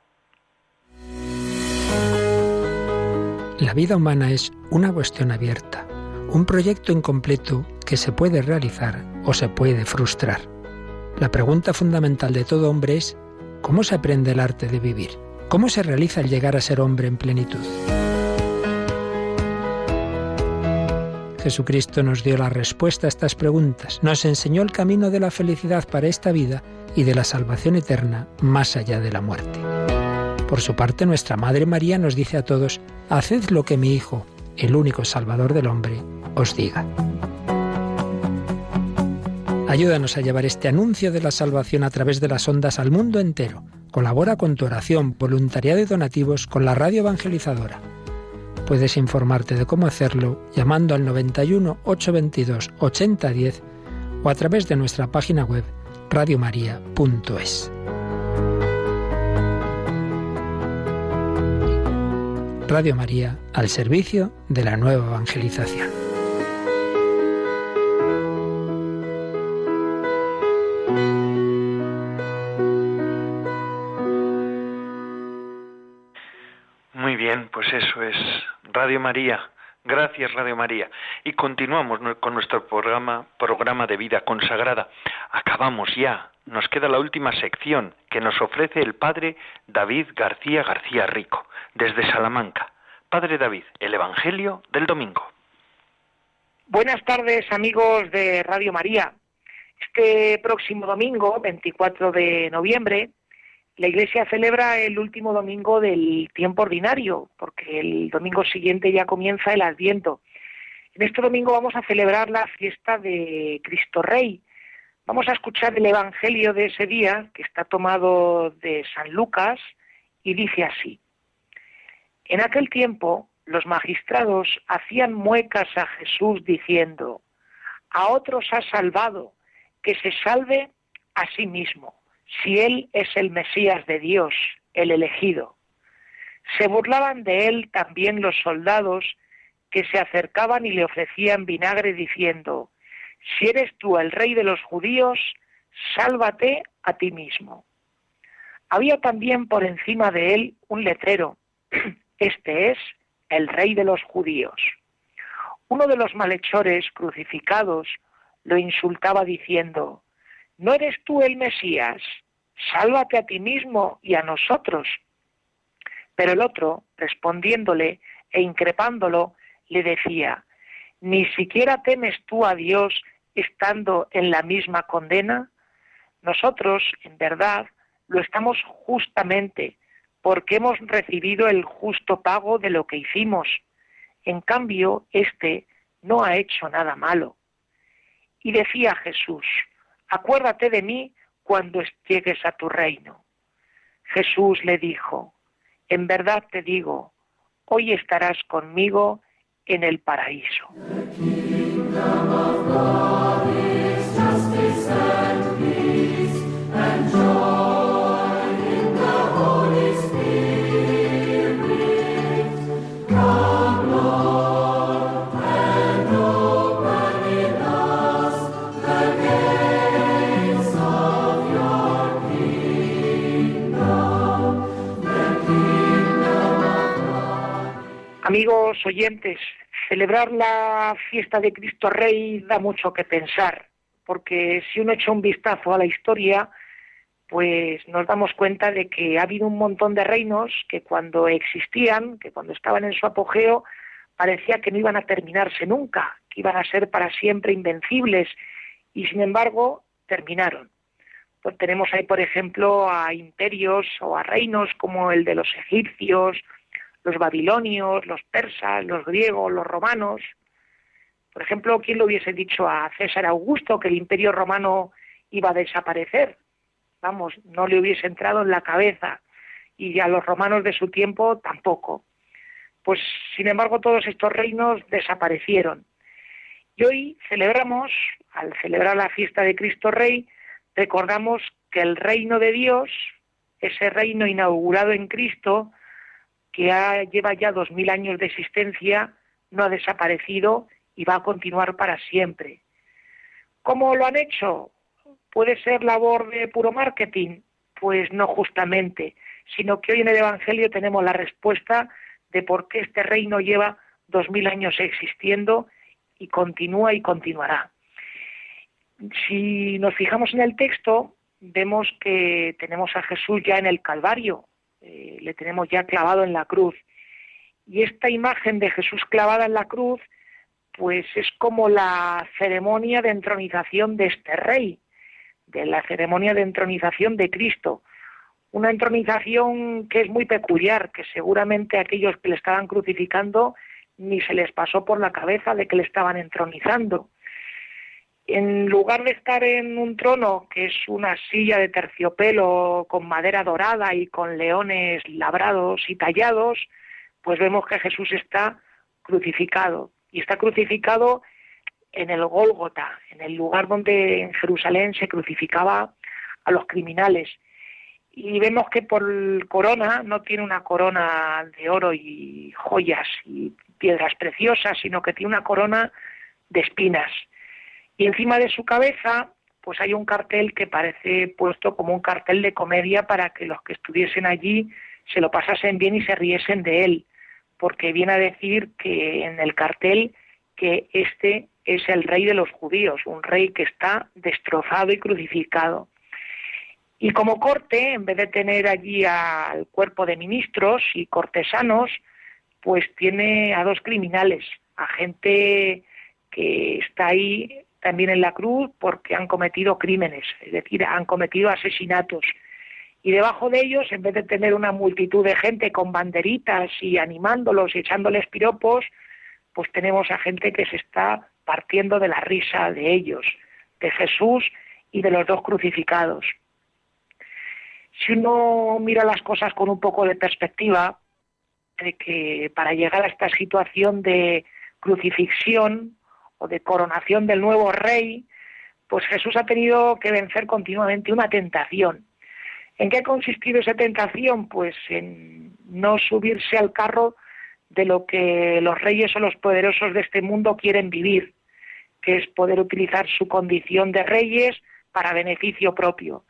Speaker 7: La vida humana es una cuestión abierta, un proyecto incompleto que se puede realizar o se puede frustrar. La pregunta fundamental de todo hombre es, ¿cómo se aprende el arte de vivir? ¿Cómo se realiza el llegar a ser hombre en plenitud? Jesucristo nos dio la respuesta a estas preguntas, nos enseñó el camino de la felicidad para esta vida y de la salvación eterna más allá de la muerte. Por su parte, nuestra Madre María nos dice a todos, haced lo que mi Hijo, el único Salvador del hombre, os diga. Ayúdanos a llevar este anuncio de la salvación a través de las ondas al mundo entero Colabora con tu oración, voluntariado y donativos con la radio evangelizadora. Puedes informarte de cómo hacerlo llamando al 91 822 8010 o a través de nuestra página web radiomaria.es. Radio María al servicio de la nueva evangelización.
Speaker 1: Radio María. Gracias, Radio María. Y continuamos con nuestro programa, programa de vida consagrada. Acabamos ya. Nos queda la última sección que nos ofrece el Padre David García García Rico, desde Salamanca. Padre David, el Evangelio del Domingo.
Speaker 8: Buenas tardes, amigos de Radio María. Este próximo domingo, 24 de noviembre, la Iglesia celebra el último domingo del tiempo ordinario, porque el domingo siguiente ya comienza el Adviento. En este domingo vamos a celebrar la fiesta de Cristo Rey. Vamos a escuchar el Evangelio de ese día, que está tomado de San Lucas, y dice así. En aquel tiempo los magistrados hacían muecas a Jesús diciendo, a otros ha salvado, que se salve a sí mismo, si él es el Mesías de Dios, el elegido. Se burlaban de él también los soldados que se acercaban y le ofrecían vinagre diciendo, si eres tú el rey de los judíos, sálvate a ti mismo. Había también por encima de él un letrero, (clears throat) este es el rey de los judíos. Uno de los malhechores crucificados lo insultaba diciendo, ¿no eres tú el Mesías? Sálvate a ti mismo y a nosotros. Pero el otro, respondiéndole e increpándolo, le decía, ¿ni siquiera temes tú a Dios estando en la misma condena? Nosotros, en verdad, lo estamos justamente porque hemos recibido el justo pago de lo que hicimos. En cambio, éste no ha hecho nada malo. Y decía Jesús, acuérdate de mí cuando llegues a tu reino. Jesús le dijo, en verdad te digo, hoy estarás conmigo en el paraíso. Oyentes, celebrar la fiesta de Cristo Rey da mucho que pensar, porque si uno echa un vistazo a la historia, pues nos damos cuenta de que ha habido un montón de reinos que cuando existían, que cuando estaban en su apogeo, parecía que no iban a terminarse nunca, que iban a ser para siempre invencibles, y sin embargo terminaron. Pues tenemos ahí, por ejemplo, a imperios o a reinos como el de los egipcios, los babilonios, los persas, los griegos, los romanos. Por ejemplo, ¿quién le hubiese dicho a César Augusto que el imperio romano iba a desaparecer? Vamos, no le hubiese entrado en la cabeza y a los romanos de su tiempo tampoco. Pues, sin embargo, todos estos reinos desaparecieron. Y hoy celebramos, al celebrar la fiesta de Cristo Rey, recordamos que el reino de Dios, ese reino inaugurado en Cristo, que lleva ya dos mil años de existencia, no ha desaparecido y va a continuar para siempre. ¿Cómo lo han hecho? ¿Puede ser labor de puro marketing? Pues no justamente, sino que hoy en el Evangelio tenemos la respuesta de por qué este reino lleva dos mil años existiendo y continúa y continuará. Si nos fijamos en el texto, vemos que tenemos a Jesús ya en el Calvario, eh, le tenemos ya clavado en la cruz. Y esta imagen de Jesús clavada en la cruz, pues es como la ceremonia de entronización de este rey, de la ceremonia de entronización de Cristo. Una entronización que es muy peculiar, que seguramente aquellos que le estaban crucificando ni se les pasó por la cabeza de que le estaban entronizando en lugar de estar en un trono que es una silla de terciopelo con madera dorada y con leones labrados y tallados, pues vemos que Jesús está crucificado y está crucificado en el Gólgota, en el lugar donde en Jerusalén se crucificaba a los criminales. Y vemos que por corona no tiene una corona de oro y joyas y piedras preciosas, sino que tiene una corona de espinas y encima de su cabeza, pues hay un cartel que parece puesto como un cartel de comedia para que los que estuviesen allí se lo pasasen bien y se riesen de él, porque viene a decir que en el cartel que este es el rey de los judíos, un rey que está destrozado y crucificado. Y como corte, en vez de tener allí al cuerpo de ministros y cortesanos, pues tiene a dos criminales, a gente que está ahí también en la cruz porque han cometido crímenes, es decir, han cometido asesinatos. Y debajo de ellos, en vez de tener una multitud de gente con banderitas y animándolos y echándoles piropos, pues tenemos a gente que se está partiendo de la risa de ellos, de Jesús y de los dos crucificados. Si uno mira las cosas con un poco de perspectiva, de que para llegar a esta situación de crucifixión o de coronación del nuevo rey, pues Jesús ha tenido que vencer continuamente una tentación. ¿En qué ha consistido esa tentación? Pues en no subirse al carro de lo que los reyes o los poderosos de este mundo quieren vivir, que es poder utilizar su condición de reyes para beneficio propio.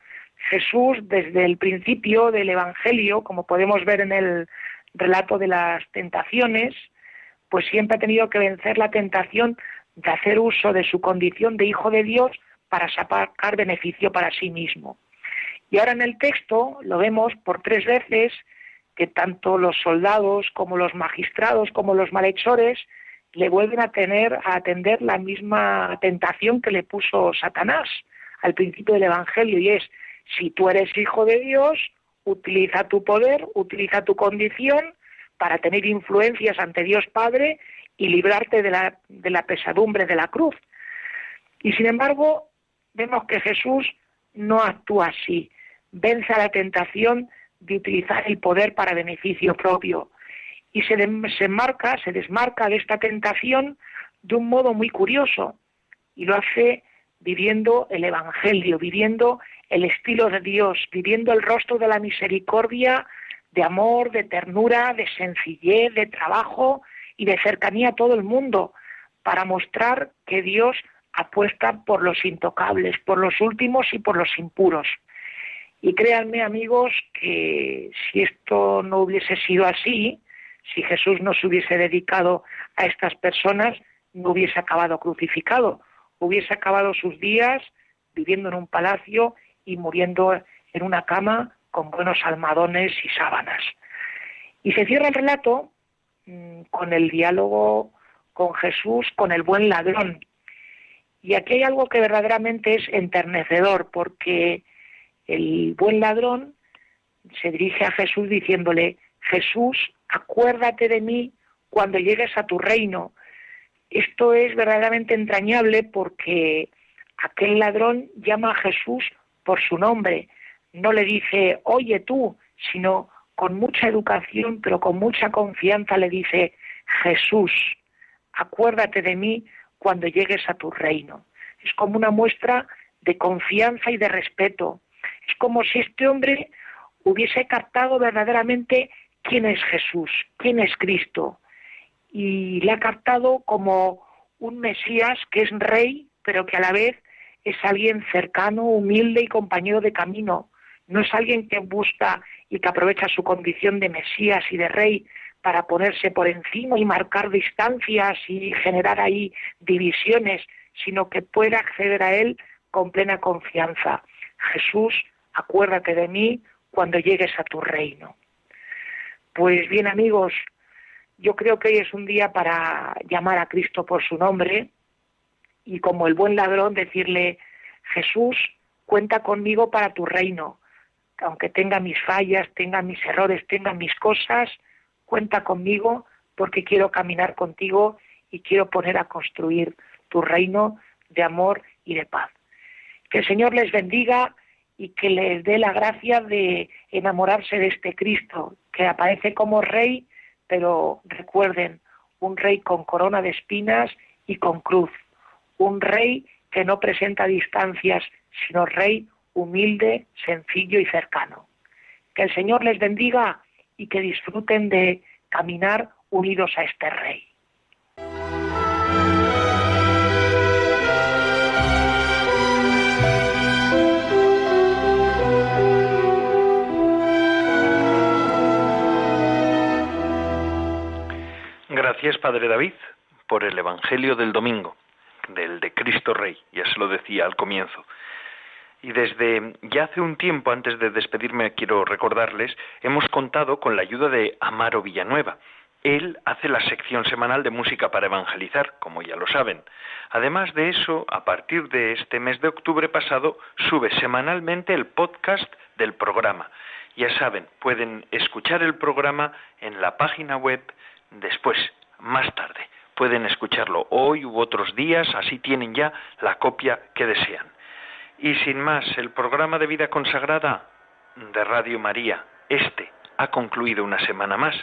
Speaker 8: Jesús, desde el principio del Evangelio, como podemos ver en el relato de las tentaciones, pues siempre ha tenido que vencer la tentación de hacer uso de su condición de hijo de Dios para sacar beneficio para sí mismo. Y ahora en el texto lo vemos por tres veces que tanto los soldados como los magistrados como los malhechores le vuelven a tener a atender la misma tentación que le puso Satanás al principio del evangelio y es si tú eres hijo de Dios, utiliza tu poder, utiliza tu condición para tener influencias ante Dios Padre y librarte de la, de la pesadumbre de la cruz. Y sin embargo, vemos que Jesús no actúa así, vence a la tentación de utilizar el poder para beneficio propio. Y se, se marca, se desmarca de esta tentación de un modo muy curioso. Y lo hace viviendo el Evangelio, viviendo el estilo de Dios, viviendo el rostro de la misericordia, de amor, de ternura, de sencillez, de trabajo y de cercanía a todo el mundo, para mostrar que Dios apuesta por los intocables, por los últimos y por los impuros. Y créanme amigos que si esto no hubiese sido así, si Jesús no se hubiese dedicado a estas personas, no hubiese acabado crucificado, hubiese acabado sus días viviendo en un palacio y muriendo en una cama con buenos almadones y sábanas. Y se cierra el relato mm, con el diálogo con Jesús, con el buen ladrón. Y aquí hay algo que verdaderamente es enternecedor, porque el buen ladrón se dirige a Jesús diciéndole, Jesús, acuérdate de mí cuando llegues a tu reino. Esto es verdaderamente entrañable porque aquel ladrón llama a Jesús por su nombre, no le dice, oye tú, sino con mucha educación, pero con mucha confianza le dice, Jesús, acuérdate de mí cuando llegues a tu reino. Es como una muestra de confianza y de respeto. Es como si este hombre hubiese captado verdaderamente quién es Jesús, quién es Cristo. Y le ha captado como un Mesías que es rey, pero que a la vez es alguien cercano, humilde y compañero de camino. No es alguien que busca y que aprovecha su condición de Mesías y de rey para ponerse por encima y marcar distancias y generar ahí divisiones, sino que pueda acceder a él con plena confianza. Jesús, acuérdate de mí cuando llegues a tu reino. Pues bien amigos, yo creo que hoy es un día para llamar a Cristo por su nombre, y como el buen ladrón decirle, Jesús, cuenta conmigo para tu reino, aunque tenga mis fallas, tenga mis errores, tenga mis cosas, cuenta conmigo porque quiero caminar contigo y quiero poner a construir tu reino de amor y de paz. Que el Señor les bendiga y que les dé la gracia de enamorarse de este Cristo, que aparece como rey, pero recuerden, un rey con corona de espinas y con cruz, un rey que no presenta distancias, sino rey humilde, sencillo y cercano. Que el Señor les bendiga y que disfruten de caminar unidos a este rey.
Speaker 1: Gracias, Padre David, por el Evangelio del domingo del de Cristo Rey, ya se lo decía al comienzo. Y desde ya hace un tiempo, antes de despedirme, quiero recordarles, hemos contado con la ayuda de Amaro Villanueva. él hace la sección semanal de música para evangelizar, como ya lo saben. Además de eso, a partir de este mes de octubre pasado, sube semanalmente el podcast del programa. Ya saben, pueden escuchar el programa en la página web después, más tarde. Pueden escucharlo hoy u otros días, así tienen ya la copia que desean. Y sin más, el programa de vida consagrada de Radio María, este, ha concluido una semana más.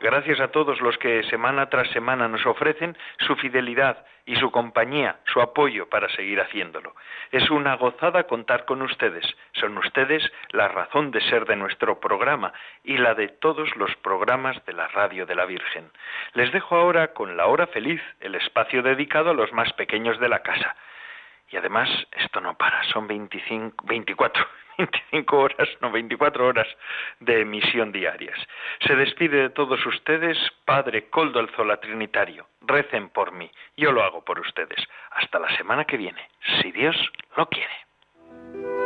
Speaker 1: Gracias a todos los que semana tras semana nos ofrecen su fidelidad y su compañía, su apoyo para seguir haciéndolo. Es una gozada contar con ustedes. Son ustedes la razón de ser de nuestro programa y la de todos los programas de la Radio de la Virgen. Les dejo ahora con la hora feliz, el espacio dedicado a los más pequeños de la casa. Y además, esto no para, son 25, 24 25 horas, no 24 horas de emisión diarias. Se despide de todos ustedes, Padre Coldo Alzola Trinitario. Recen por mí, yo lo hago por ustedes. Hasta la semana que viene, si Dios lo quiere.